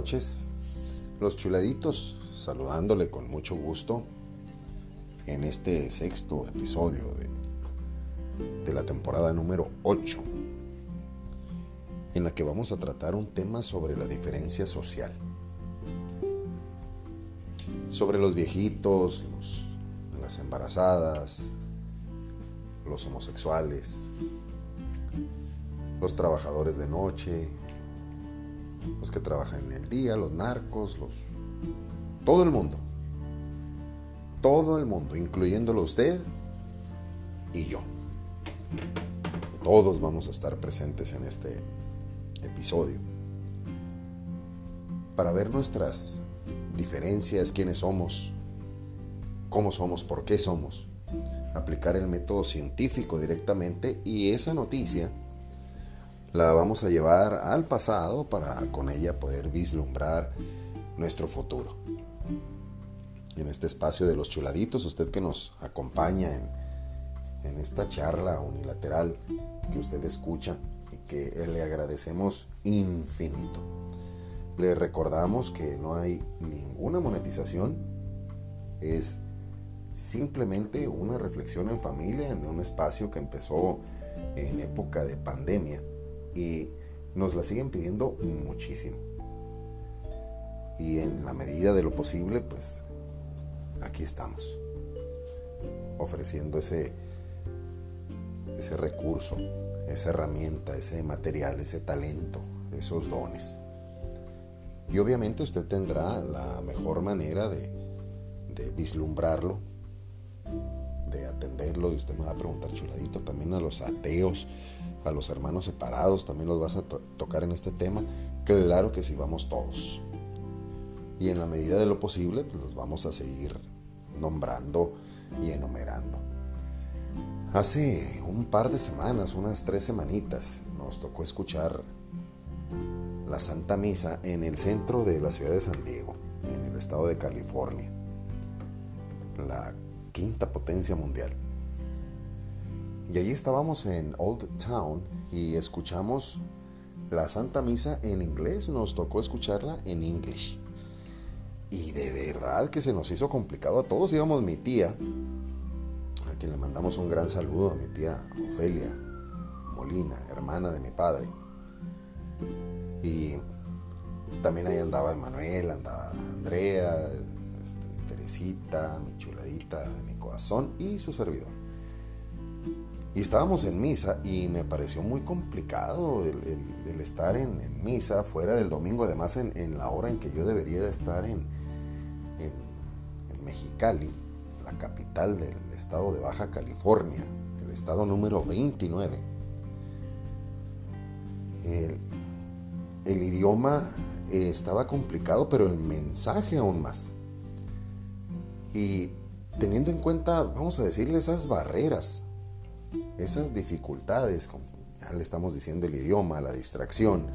noches. Los chuladitos saludándole con mucho gusto en este sexto episodio de, la temporada número 8, en la que vamos a tratar un tema sobre la diferencia social. Sobre los viejitos, las embarazadas, los homosexuales, los trabajadores de noche, los que trabajan en el día, los narcos, los todo el mundo. Todo el mundo, incluyéndolo usted y yo. Todos vamos a estar presentes en este episodio para ver nuestras diferencias, quiénes somos, cómo somos, por qué somos, aplicar el método científico directamente y esa noticia la vamos a llevar al pasado para con ella poder vislumbrar nuestro futuro. En este espacio de los chuladitos, usted que nos acompaña en, en esta charla unilateral que usted escucha y que le agradecemos infinito. Le recordamos que no hay ninguna monetización, es simplemente una reflexión en familia en un espacio que empezó en época de pandemia y nos la siguen pidiendo muchísimo. Y en la medida de lo posible, pues aquí estamos, ofreciendo ese, ese recurso, esa herramienta, ese material, ese talento, esos dones. Y obviamente usted tendrá la mejor manera de, de vislumbrarlo, de atenderlo. Y usted me va a preguntar, chuladito, también a los ateos, a los hermanos separados, también los vas a tocar en este tema. Claro que sí, vamos todos. Y en la medida de lo posible, pues los vamos a seguir nombrando y enumerando. Hace un par de semanas, unas tres semanitas, nos tocó escuchar la Santa Misa en el centro de la ciudad de San Diego, en el estado de California, la quinta potencia mundial. Y allí estábamos en Old Town y escuchamos la Santa Misa en inglés, nos tocó escucharla en English. Y de verdad que se nos hizo complicado a todos. Íbamos mi tía, a quien le mandamos un gran saludo, a mi tía Ofelia Molina, hermana de mi padre. Y también ahí andaba Emanuel, andaba Andrea, este, Teresita, mi chuladita mi corazón y su servidor. Y estábamos en misa y me pareció muy complicado el, estar en, misa fuera del domingo, además en, la hora en que yo debería de estar en, en, Mexicali, la capital del estado de Baja California, el estado número 29. El, el idioma estaba complicado, pero el mensaje aún más. Y teniendo en cuenta, vamos a decirle, esas barreras esas dificultades, como ya le estamos diciendo el idioma, la distracción,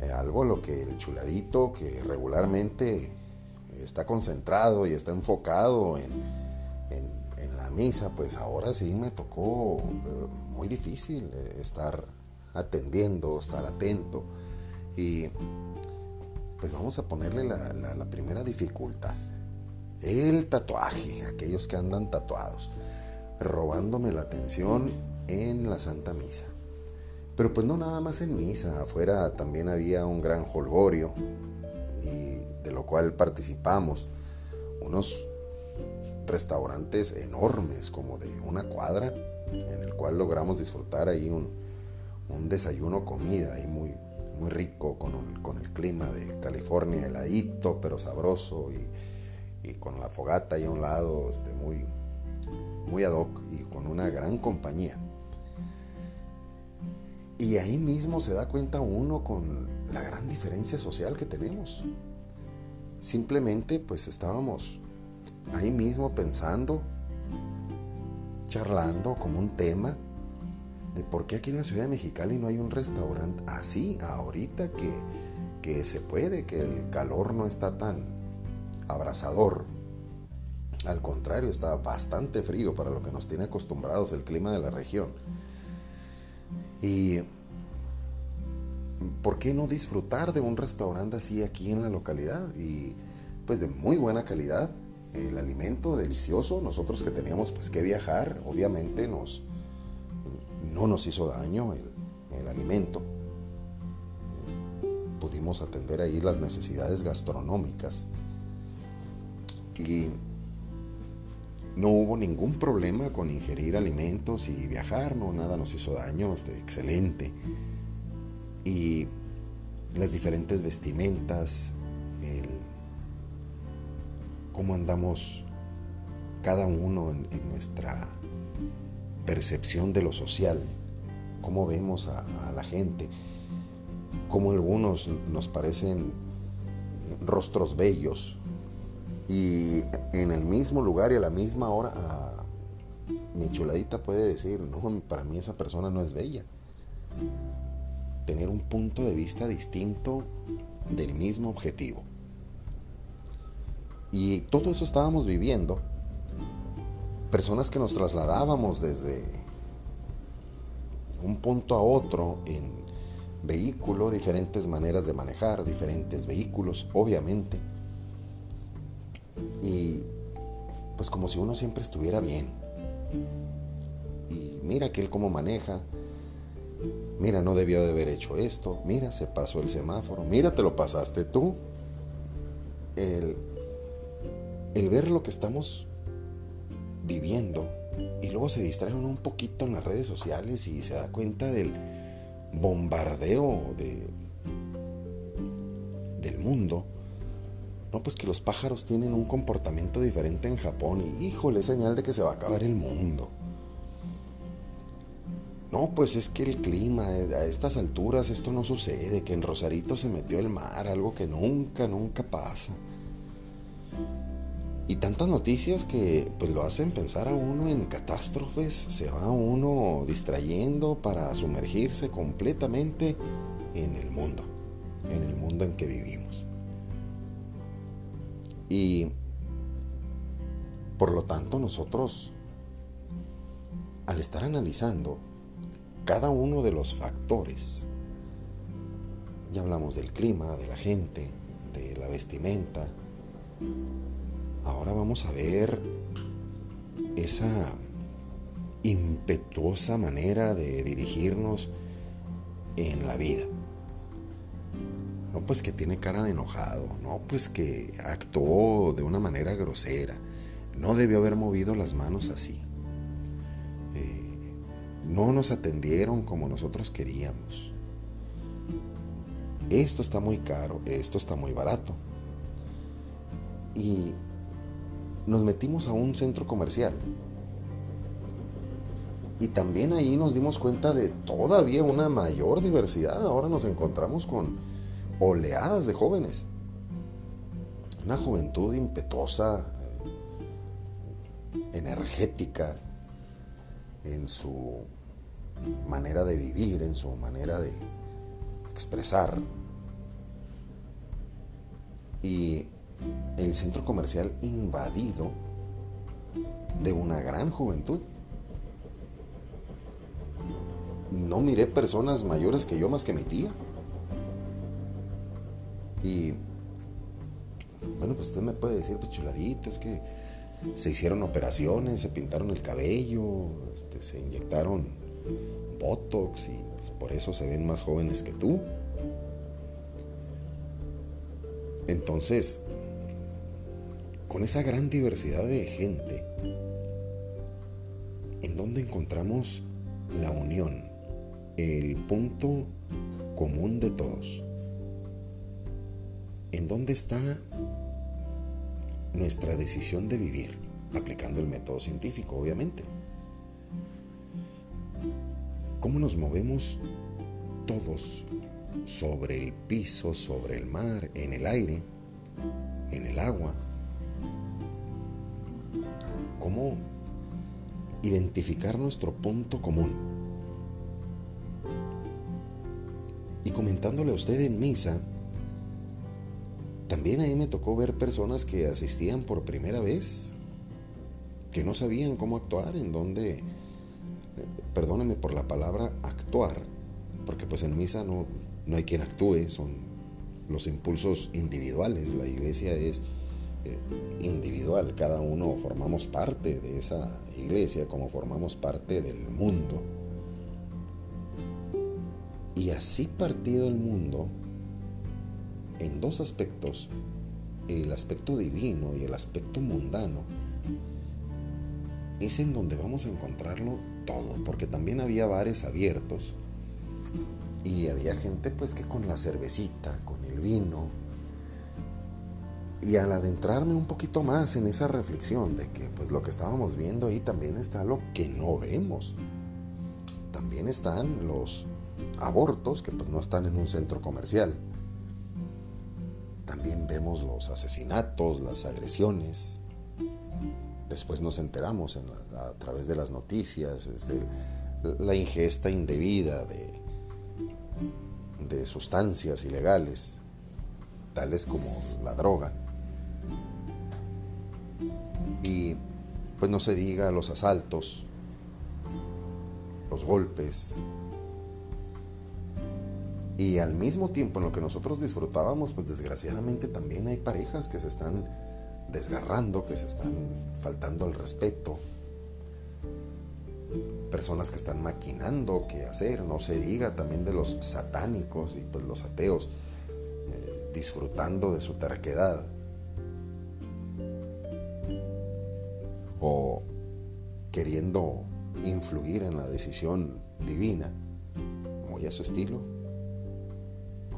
eh, algo lo que el chuladito que regularmente está concentrado y está enfocado en, en, la misa, pues ahora sí me tocó eh, muy difícil eh, estar atendiendo, estar atento. Y pues vamos a ponerle la, la primera dificultad. El tatuaje, aquellos que andan tatuados robándome la atención en la Santa Misa. Pero pues no nada más en misa, afuera también había un gran holgorio y de lo cual participamos. Unos restaurantes enormes como de una cuadra en el cual logramos disfrutar ahí un, desayuno comida muy, muy rico con, con, el clima de California, heladito pero sabroso y, y con la fogata ahí a un lado este, muy, muy ad hoc y con una gran compañía. Y ahí mismo se da cuenta uno con la gran diferencia social que tenemos. Simplemente pues estábamos ahí mismo pensando, charlando como un tema de por qué aquí en la ciudad de Mexicali no hay un restaurante así ahorita que, que se puede, que el calor no está tan abrasador al contrario, está bastante frío para lo que nos tiene acostumbrados el clima de la región. Y ¿por qué no disfrutar de un restaurante así aquí en la localidad? Y pues de muy buena calidad, el alimento delicioso, nosotros que teníamos pues que viajar, obviamente nos, no nos hizo daño el, el alimento. Pudimos atender ahí las necesidades gastronómicas y no hubo ningún problema con ingerir alimentos y viajar, no, nada nos hizo daño, este, excelente. Y las diferentes vestimentas, el, cómo andamos cada uno en, nuestra percepción de lo social, cómo vemos a, a la gente, cómo algunos nos parecen rostros bellos, y en el mismo lugar y a la misma hora, mi chuladita puede decir, no, para mí esa persona no es bella. Tener un punto de vista distinto del mismo objetivo. Y todo eso estábamos viviendo. Personas que nos trasladábamos desde un punto a otro en vehículo, diferentes maneras de manejar, diferentes vehículos, obviamente y pues como si uno siempre estuviera bien. Y mira aquel cómo maneja. Mira, no debió de haber hecho esto. Mira, se pasó el semáforo. Mira, te lo pasaste tú. El, el ver lo que estamos viviendo y luego se distrae un poquito en las redes sociales y se da cuenta del bombardeo de, del mundo no, pues que los pájaros tienen un comportamiento diferente en Japón y híjole, señal de que se va a acabar el mundo. No, pues es que el clima, eh, a estas alturas esto no sucede, que en Rosarito se metió el mar, algo que nunca, nunca pasa. Y tantas noticias que pues lo hacen pensar a uno en catástrofes, se va uno distrayendo para sumergirse completamente en el mundo, en el mundo en que vivimos. Y por lo tanto nosotros, al estar analizando cada uno de los factores, ya hablamos del clima, de la gente, de la vestimenta, ahora vamos a ver esa impetuosa manera de dirigirnos en la vida. No, pues que tiene cara de enojado. No, pues que actuó de una manera grosera. No debió haber movido las manos así. Eh, no nos atendieron como nosotros queríamos. Esto está muy caro, esto está muy barato. Y nos metimos a un centro comercial. Y también ahí nos dimos cuenta de todavía una mayor diversidad. Ahora nos encontramos con oleadas de jóvenes. Una juventud impetuosa, eh, energética en su manera de vivir, en su manera de expresar. Y el centro comercial invadido de una gran juventud. No miré personas mayores que yo más que mi tía. Y bueno, pues usted me puede decir, pues chuladito, es que se hicieron operaciones, se pintaron el cabello, este, se inyectaron Botox y pues, por eso se ven más jóvenes que tú. Entonces, con esa gran diversidad de gente, ¿en dónde encontramos la unión? El punto común de todos. ¿En dónde está nuestra decisión de vivir? Aplicando el método científico, obviamente. ¿Cómo nos movemos todos sobre el piso, sobre el mar, en el aire, en el agua? ¿Cómo identificar nuestro punto común? Y comentándole a usted en misa, también ahí me tocó ver personas que asistían por primera vez, que no sabían cómo actuar, en dónde, eh, perdónenme por la palabra actuar, porque pues en misa no, no hay quien actúe, son los impulsos individuales. La iglesia es eh, individual, cada uno formamos parte de esa iglesia como formamos parte del mundo. Y así partido el mundo en dos aspectos, el aspecto divino y el aspecto mundano, es en donde vamos a encontrarlo todo, porque también había bares abiertos y había gente pues que con la cervecita, con el vino, y al adentrarme un poquito más en esa reflexión de que pues lo que estábamos viendo ahí también está lo que no vemos. También están los abortos que pues no están en un centro comercial. También vemos los asesinatos, las agresiones. Después nos enteramos a través de las noticias, este, la ingesta indebida de, de sustancias ilegales, tales como la droga. Y pues no se diga los asaltos, los golpes. Y al mismo tiempo en lo que nosotros disfrutábamos, pues desgraciadamente también hay parejas que se están desgarrando, que se están faltando al respeto. Personas que están maquinando qué hacer, no se diga también de los satánicos y pues los ateos eh, disfrutando de su terquedad. o queriendo influir en la decisión divina, muy a su estilo,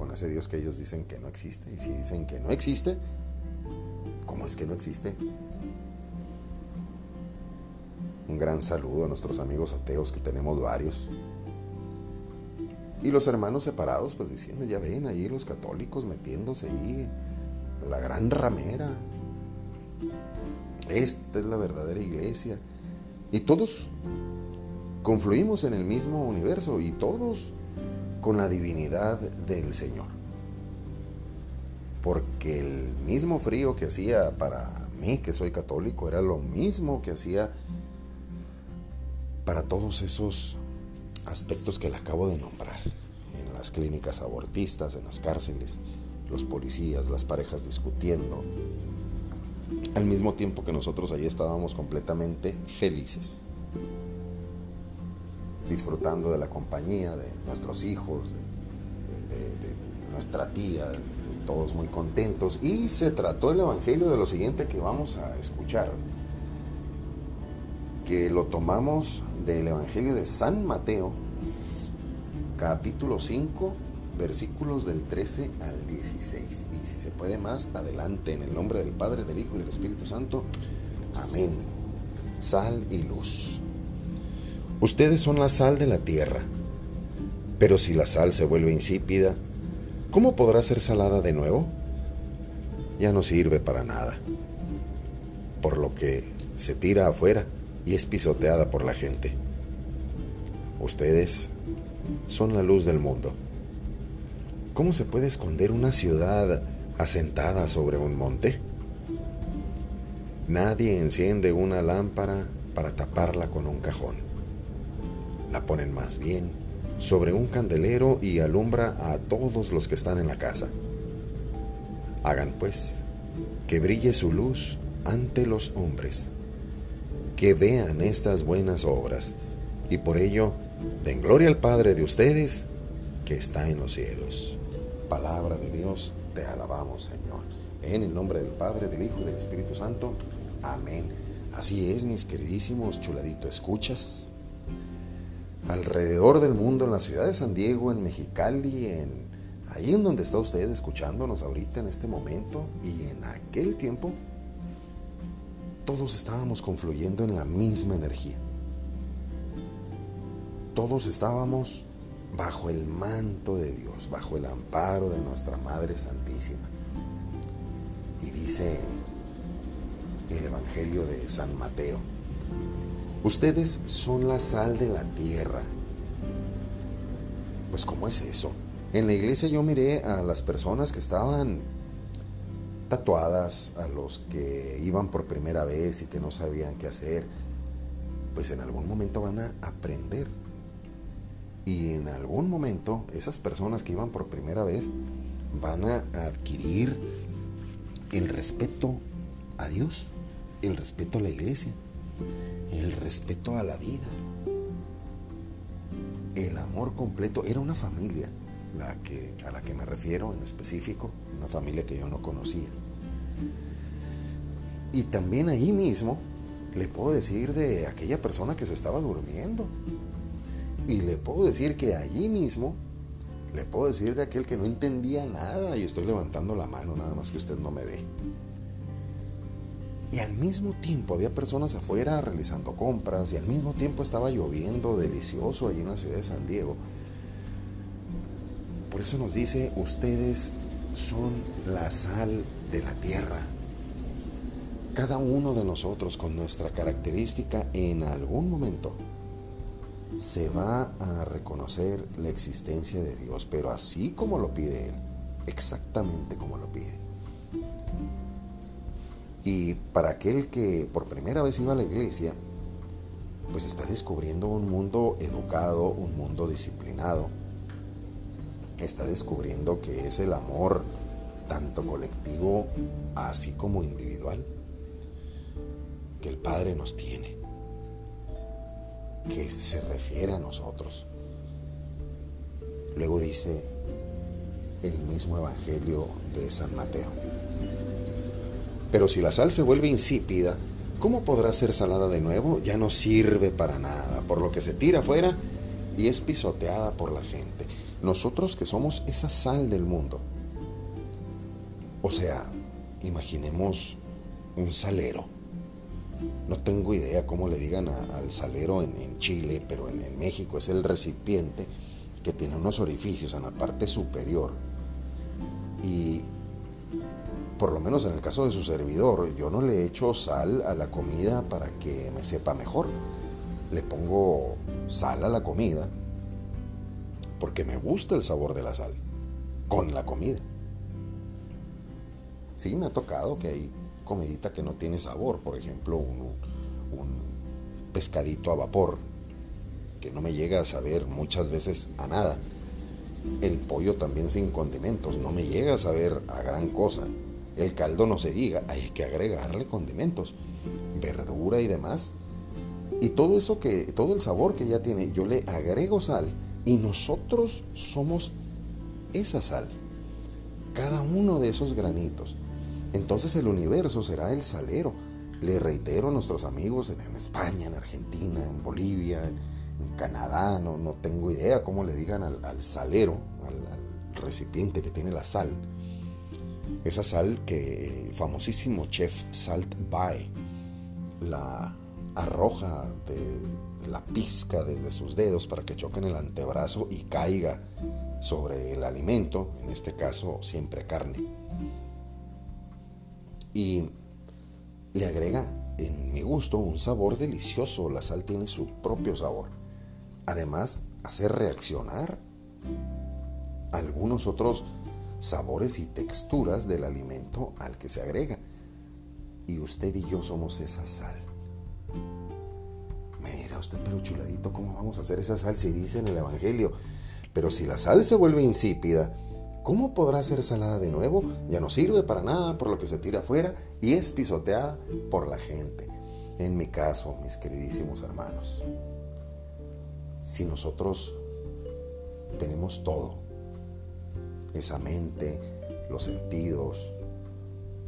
con ese Dios que ellos dicen que no existe. Y si dicen que no existe, ¿cómo es que no existe? Un gran saludo a nuestros amigos ateos que tenemos varios. Y los hermanos separados, pues diciendo, ya ven ahí los católicos metiéndose ahí, la gran ramera, esta es la verdadera iglesia. Y todos confluimos en el mismo universo y todos con la divinidad del Señor. Porque el mismo frío que hacía para mí, que soy católico, era lo mismo que hacía para todos esos aspectos que le acabo de nombrar. En las clínicas abortistas, en las cárceles, los policías, las parejas discutiendo, al mismo tiempo que nosotros allí estábamos completamente felices, disfrutando de la compañía de nuestros hijos, de, nuestra tía, todos muy contentos. Y se trató el Evangelio de lo siguiente que vamos a escuchar, que lo tomamos del Evangelio de San Mateo, capítulo 5, versículos del 13 al 16. Y si se puede más, adelante, en el nombre del Padre, del Hijo y del Espíritu Santo. Amén. Sal y luz. Ustedes son la sal de la tierra, pero si la sal se vuelve insípida, ¿cómo podrá ser salada de nuevo? Ya no sirve para nada, por lo que se tira afuera y es pisoteada por la gente. Ustedes son la luz del mundo. ¿Cómo se puede esconder una ciudad asentada sobre un monte? Nadie enciende una lámpara para taparla con un cajón. La ponen más bien sobre un candelero y alumbra a todos los que están en la casa. Hagan pues que brille su luz ante los hombres, que vean estas buenas obras y por ello den gloria al Padre de ustedes que está en los cielos palabra de Dios, te alabamos, Señor. En el nombre del Padre, del Hijo y del Espíritu Santo. Amén. Así es, mis queridísimos chuladito, escuchas. Alrededor del mundo, en la ciudad de San Diego, en Mexicali, en ahí en donde está usted escuchándonos ahorita en este momento y en aquel tiempo, todos estábamos confluyendo en la misma energía. Todos estábamos bajo el manto de Dios, bajo el amparo de nuestra Madre Santísima. Y dice el Evangelio de San Mateo, ustedes son la sal de la tierra. Pues ¿cómo es eso? En la iglesia yo miré a las personas que estaban tatuadas, a los que iban por primera vez y que no sabían qué hacer, pues en algún momento van a aprender Y en algún momento esas personas que iban por primera vez van a adquirir el respeto a Dios, el respeto a la iglesia, el respeto a la vida, el amor completo. Era una familia a la que me refiero en específico, una familia que yo no conocía. Y también ahí mismo le puedo decir de aquella persona que se estaba durmiendo. Y le puedo decir que allí mismo le puedo decir de aquel que no entendía nada y estoy levantando la mano, nada más que usted no me ve. Y al mismo tiempo había personas afuera realizando compras y al mismo tiempo estaba lloviendo delicioso allí en la ciudad de San Diego. Por eso nos dice, ustedes son la sal de la tierra. Cada uno de nosotros con nuestra característica en algún momento se va a reconocer la existencia de Dios, pero así como lo pide Él, exactamente como lo pide. Y para aquel que por primera vez iba a la iglesia, pues está descubriendo un mundo educado, un mundo disciplinado. Está descubriendo que es el amor tanto colectivo así como individual que el Padre nos tiene, que se refiere a nosotros. Luego dice el mismo Evangelio de San Mateo. Pero si la sal se vuelve insípida, ¿cómo podrá ser salada de nuevo? Ya no sirve para nada, por lo que se tira afuera y es pisoteada por la gente. Nosotros que somos esa sal del mundo. O sea, imaginemos un salero. No tengo idea cómo le digan al salero en, Chile, pero en, en México es el recipiente que tiene unos orificios en la parte superior. Y por lo menos en el caso de su servidor, yo no le echo sal a la comida para que me sepa mejor. Le pongo sal a la comida porque me gusta el sabor de la sal con la comida. Sí, me ha tocado que hay comidita que no tiene sabor, por ejemplo, un, un pescadito a vapor que no me llega a saber muchas veces a nada. El pollo también sin condimentos, no me llega a saber a gran cosa. El caldo no se diga, hay que agregarle condimentos, verdura y demás. Y todo eso que, todo el sabor que ya tiene, yo le agrego sal y nosotros somos esa sal. Cada uno de esos granitos. Entonces el universo será el salero. Le reitero a nuestros amigos en, España, en Argentina, en Bolivia, en, Canadá, no, no, tengo idea cómo le digan al, salero, al recipiente que tiene la sal esa sal que el famosísimo chef Salt Bae la arroja de la pizca desde sus dedos para que choque en el antebrazo y caiga sobre el alimento, en este caso siempre carne. Y le agrega, en mi gusto, un sabor delicioso. La sal tiene su propio sabor. Además, hace reaccionar algunos otros sabores y texturas del alimento al que se agrega. Y usted y yo somos esa sal. Mira usted, pero chuladito, ¿cómo vamos a hacer esa sal si dice en el Evangelio? Pero si la sal se vuelve insípida, ¿cómo podrá ser salada de nuevo? Ya no sirve para nada por lo que se tira afuera y es pisoteada por la gente. En mi caso, mis queridísimos hermanos, si nosotros tenemos todo, esa mente, los sentidos,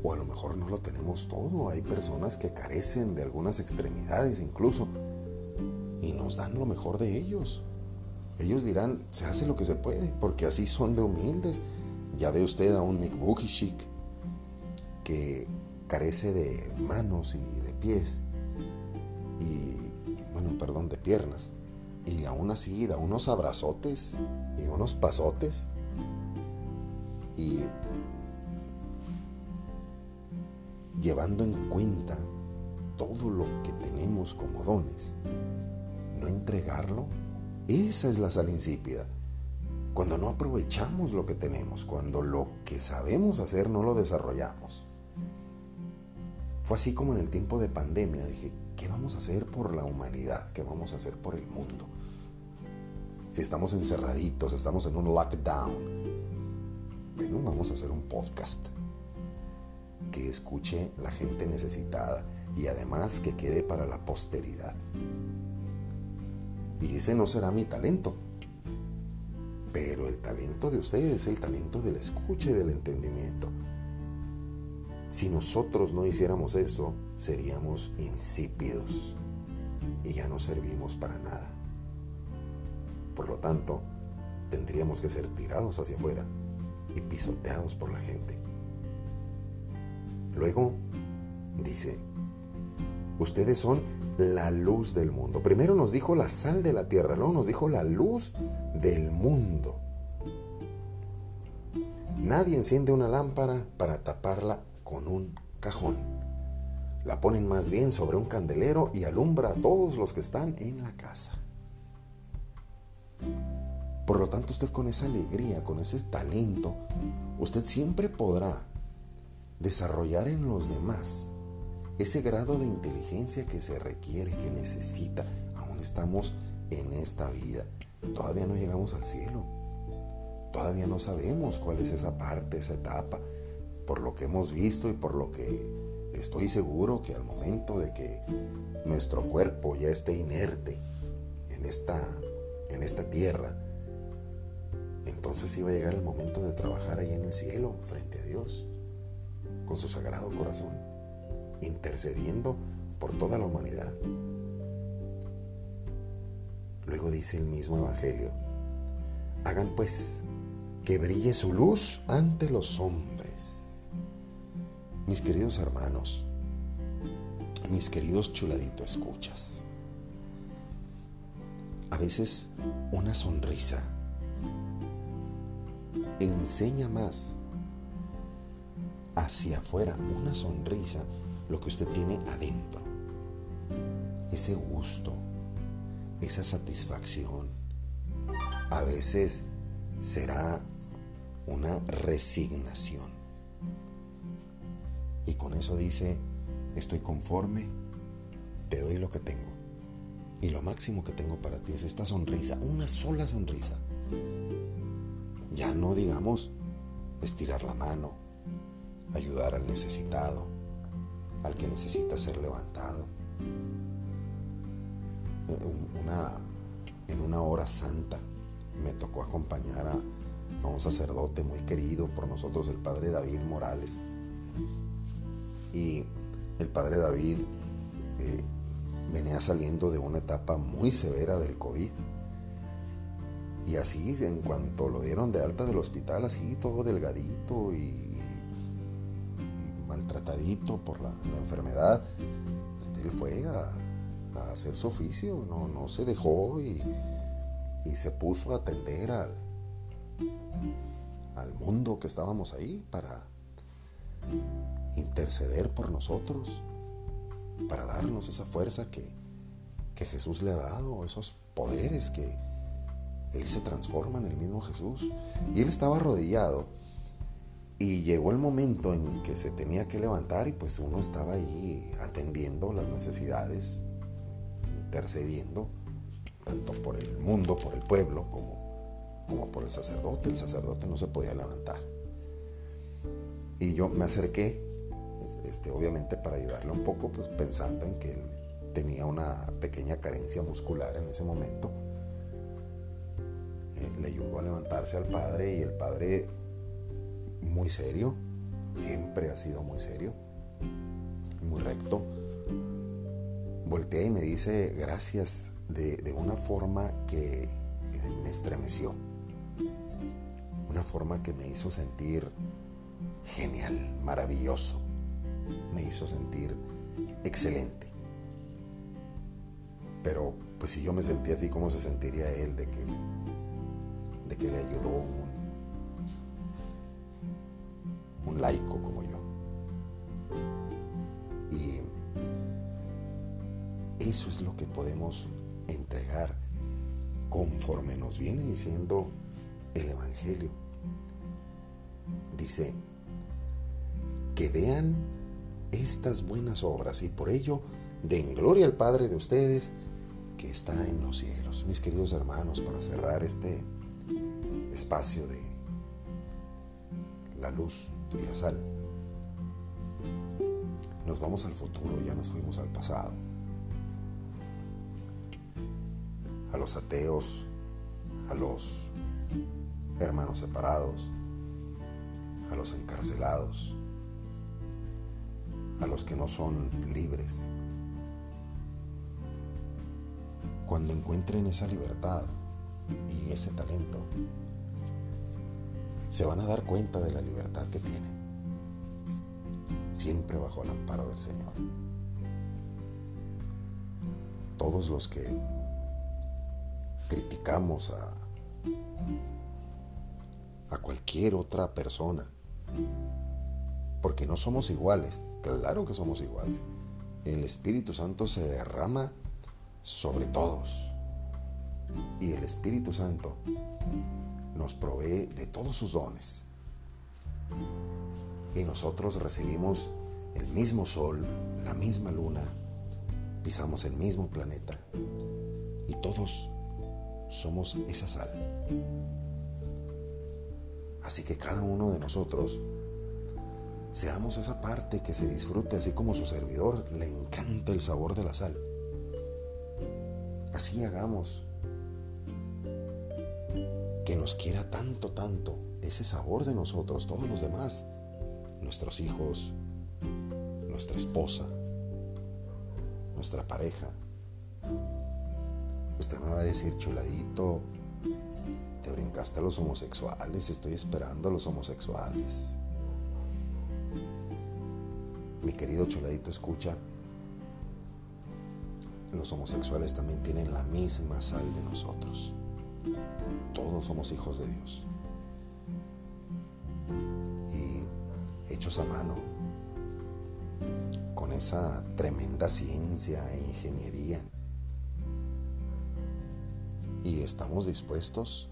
o a lo mejor no lo tenemos todo. Hay personas que carecen de algunas extremidades incluso y nos dan lo mejor de ellos. Ellos dirán, se hace lo que se puede, porque así son de humildes. Ya ve usted a un Nick Vujicic que carece de manos y de pies y, bueno, perdón, de piernas. Y aún así da unos abrazotes y unos pasotes y llevando en cuenta todo lo que tenemos como dones, no entregarlo, esa es la sal insípida. Cuando no aprovechamos lo que tenemos, cuando lo que sabemos hacer no lo desarrollamos. Fue así como en el tiempo de pandemia dije, ¿qué vamos a hacer por la humanidad? ¿Qué vamos a hacer por el mundo? Si estamos encerraditos, estamos en un lockdown, bueno, vamos a hacer un podcast que escuche la gente necesitada y además que quede para la posteridad. Y ese no será mi talento, pero el talento de ustedes es el talento del escucha y del entendimiento. Si nosotros no hiciéramos eso, seríamos insípidos y ya no servimos para nada. Por lo tanto, tendríamos que ser tirados hacia afuera y pisoteados por la gente. Luego dice, ustedes son la luz del mundo. Primero nos dijo la sal de la tierra, luego nos dijo la luz del mundo. Nadie enciende una lámpara para taparla con un cajón. La ponen más bien sobre un candelero y alumbra a todos los que están en la casa. Por lo tanto, usted con esa alegría, con ese talento, usted siempre podrá desarrollar en los demás ese grado de inteligencia que se requiere, que necesita. Aún estamos en esta vida. Todavía no llegamos al cielo. Todavía no sabemos cuál es esa parte, esa etapa. Por lo que hemos visto y por lo que estoy seguro que al momento de que nuestro cuerpo ya esté inerte en esta, en esta tierra, entonces iba a llegar el momento de trabajar ahí en el cielo, frente a Dios, con su sagrado corazón, intercediendo por toda la humanidad. Luego dice el mismo Evangelio, hagan pues que brille su luz ante los hombres. Mis queridos hermanos, mis queridos chuladitos escuchas, a veces una sonrisa enseña más hacia afuera, una sonrisa, lo que usted tiene adentro. Ese gusto, esa satisfacción. A veces será una resignación. Y con eso dice, estoy conforme, te doy lo que tengo. Y lo máximo que tengo para ti es esta sonrisa, una sola sonrisa. Ya no digamos estirar la mano, ayudar al necesitado, al que necesita ser levantado. Una, en una hora santa me tocó acompañar a, un sacerdote muy querido por nosotros, el padre David Morales. Y el padre David eh, venía saliendo de una etapa muy severa del COVID y así, en cuanto lo dieron de alta del hospital, así todo delgadito y, maltratadito por la, enfermedad, este, él fue a, hacer su oficio, no, no se dejó y, se puso a atender al, al mundo que estábamos ahí para interceder por nosotros, para darnos esa fuerza que, que Jesús le ha dado, esos poderes que, él se transforma en el mismo Jesús. Y él estaba arrodillado. Y llegó el momento en que se tenía que levantar y pues uno estaba ahí atendiendo las necesidades, intercediendo, tanto por el mundo, por el pueblo, como, como por el sacerdote. El sacerdote no se podía levantar. Y yo me acerqué, este, obviamente para ayudarle un poco, pues pensando en que él tenía una pequeña carencia muscular en ese momento le ayudó a levantarse al padre y el padre muy serio, siempre ha sido muy serio, muy recto, voltea y me dice gracias de, una forma que me estremeció, una forma que me hizo sentir genial, maravilloso, me hizo sentir excelente. Pero pues si yo me sentía así, ¿cómo se sentiría él de que de que le ayudó un, un laico como yo. Y eso es lo que podemos entregar conforme nos viene diciendo el Evangelio. Dice, que vean estas buenas obras y por ello den gloria al Padre de ustedes que está en los cielos. Mis queridos hermanos, para cerrar este espacio de la luz y la sal, nos vamos al futuro, ya nos fuimos al pasado. A los ateos, a los hermanos separados, a los encarcelados, a los que no son libres. Cuando encuentren esa libertad y ese talento, se van a dar cuenta de la libertad que tienen, siempre bajo el amparo del Señor. Todos los que criticamos a, a cualquier otra persona, porque no somos iguales, claro que somos iguales. El Espíritu Santo se derrama sobre todos. Y el Espíritu Santo nos provee de todos sus dones. Y nosotros recibimos el mismo sol, la misma luna, pisamos el mismo planeta y todos somos esa sal. Así que cada uno de nosotros seamos esa parte que se disfrute así como su servidor le encanta el sabor de la sal. Así hagamos que nos quiera tanto, tanto ese sabor de nosotros, todos los demás, nuestros hijos, nuestra esposa, nuestra pareja. Usted me va a decir, chuladito, te brincaste a los homosexuales, estoy esperando a los homosexuales. Mi querido chuladito, escucha, los homosexuales también tienen la misma sal de nosotros. Todos somos hijos de Dios. Y hechos a mano, con esa tremenda ciencia e ingeniería. Y estamos dispuestos,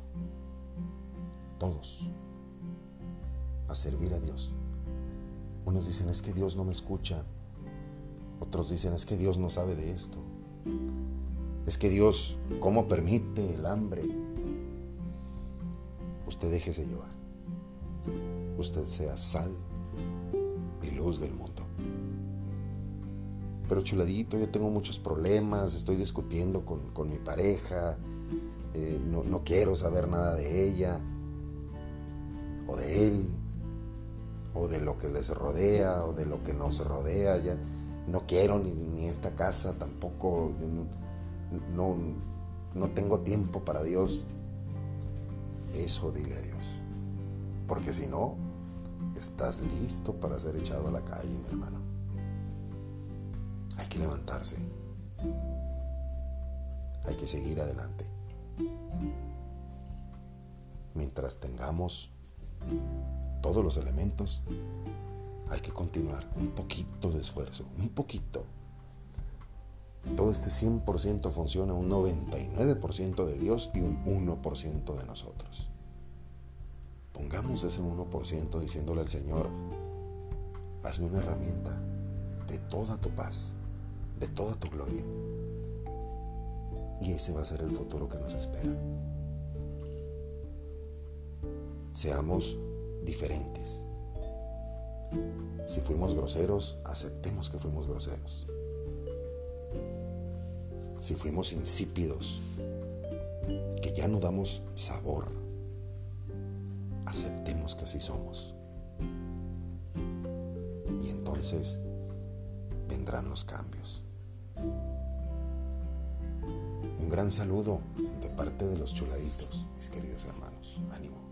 todos, a servir a Dios. Unos dicen es que Dios no me escucha. Otros dicen es que Dios no sabe de esto. Es que Dios, ¿cómo permite el hambre? Usted déjese llevar. Usted sea sal y luz del mundo. Pero chuladito, yo tengo muchos problemas, estoy discutiendo con, mi pareja, eh, no, no quiero saber nada de ella o de él o de lo que les rodea o de lo que nos rodea. Ya no quiero ni, esta casa tampoco. No, no tengo tiempo para Dios. Eso dile a Dios. Porque si no, estás listo para ser echado a la calle, mi hermano. Hay que levantarse. Hay que seguir adelante. Mientras tengamos todos los elementos, hay que continuar un poquito de esfuerzo, un poquito. Todo este 100% funciona un 99% de Dios y un 1% de nosotros. Pongamos ese 1% diciéndole al Señor, hazme una herramienta de toda tu paz, de toda tu gloria. Y ese va a ser el futuro que nos espera. Seamos diferentes. Si fuimos groseros, aceptemos que fuimos groseros si fuimos insípidos, que ya no damos sabor, aceptemos que así somos. Y entonces vendrán los cambios. Un gran saludo de parte de los chuladitos, mis queridos hermanos. Ánimo.